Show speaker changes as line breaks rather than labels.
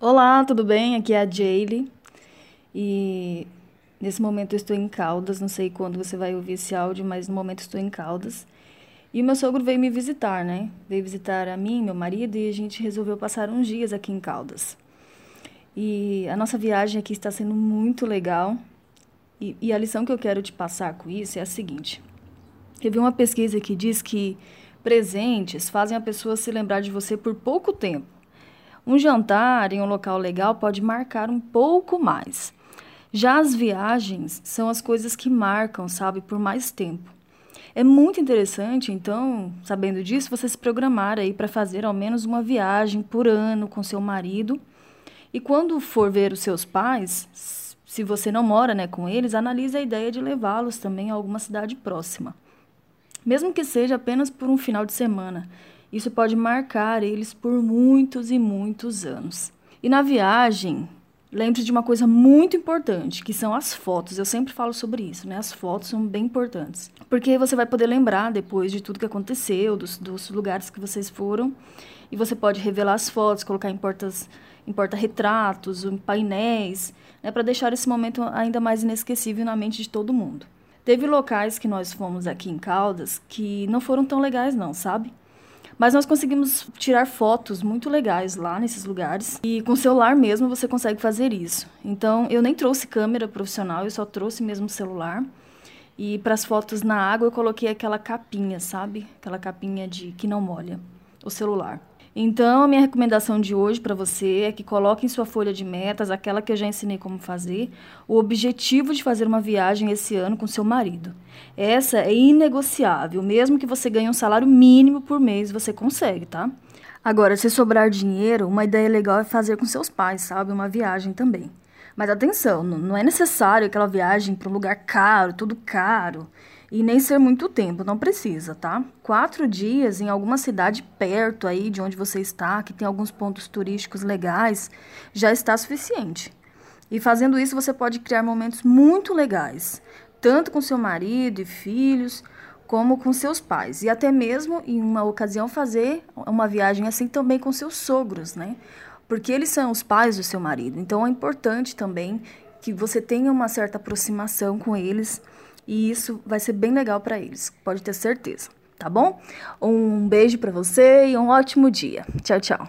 Olá, tudo bem? Aqui é a Jaylee e nesse momento eu estou em Caldas. Não sei quando você vai ouvir esse áudio, mas no momento estou em Caldas. E o meu sogro veio me visitar, né? Veio visitar a mim, meu marido, e a gente resolveu passar uns dias aqui em Caldas. E a nossa viagem aqui está sendo muito legal. E, e a lição que eu quero te passar com isso é a seguinte: teve uma pesquisa que diz que presentes fazem a pessoa se lembrar de você por pouco tempo. Um jantar em um local legal pode marcar um pouco mais. Já as viagens são as coisas que marcam, sabe, por mais tempo. É muito interessante, então, sabendo disso, você se programar aí para fazer ao menos uma viagem por ano com seu marido. E quando for ver os seus pais, se você não mora né, com eles, analise a ideia de levá-los também a alguma cidade próxima. Mesmo que seja apenas por um final de semana, isso pode marcar eles por muitos e muitos anos. E na viagem, lembre-se de uma coisa muito importante, que são as fotos. Eu sempre falo sobre isso, né? As fotos são bem importantes. Porque você vai poder lembrar depois de tudo que aconteceu, dos, dos lugares que vocês foram. E você pode revelar as fotos, colocar em portas em porta-retratos, em painéis, né, para deixar esse momento ainda mais inesquecível na mente de todo mundo. Teve locais que nós fomos aqui em Caldas que não foram tão legais não, sabe? Mas nós conseguimos tirar fotos muito legais lá nesses lugares. E com o celular mesmo você consegue fazer isso. Então eu nem trouxe câmera profissional, eu só trouxe mesmo celular. E para as fotos na água eu coloquei aquela capinha, sabe? Aquela capinha de que não molha o celular. Então, a minha recomendação de hoje para você é que coloque em sua folha de metas, aquela que eu já ensinei como fazer, o objetivo de fazer uma viagem esse ano com seu marido. Essa é inegociável, mesmo que você ganhe um salário mínimo por mês, você consegue, tá? Agora, se sobrar dinheiro, uma ideia legal é fazer com seus pais, sabe? Uma viagem também. Mas atenção, não é necessário aquela viagem para um lugar caro, tudo caro. E nem ser muito tempo, não precisa, tá? Quatro dias em alguma cidade perto aí de onde você está, que tem alguns pontos turísticos legais, já está suficiente. E fazendo isso, você pode criar momentos muito legais, tanto com seu marido e filhos, como com seus pais. E até mesmo, em uma ocasião, fazer uma viagem assim também com seus sogros, né? Porque eles são os pais do seu marido. Então é importante também que você tenha uma certa aproximação com eles e isso vai ser bem legal para eles, pode ter certeza, tá bom? Um beijo para você e um ótimo dia. Tchau, tchau.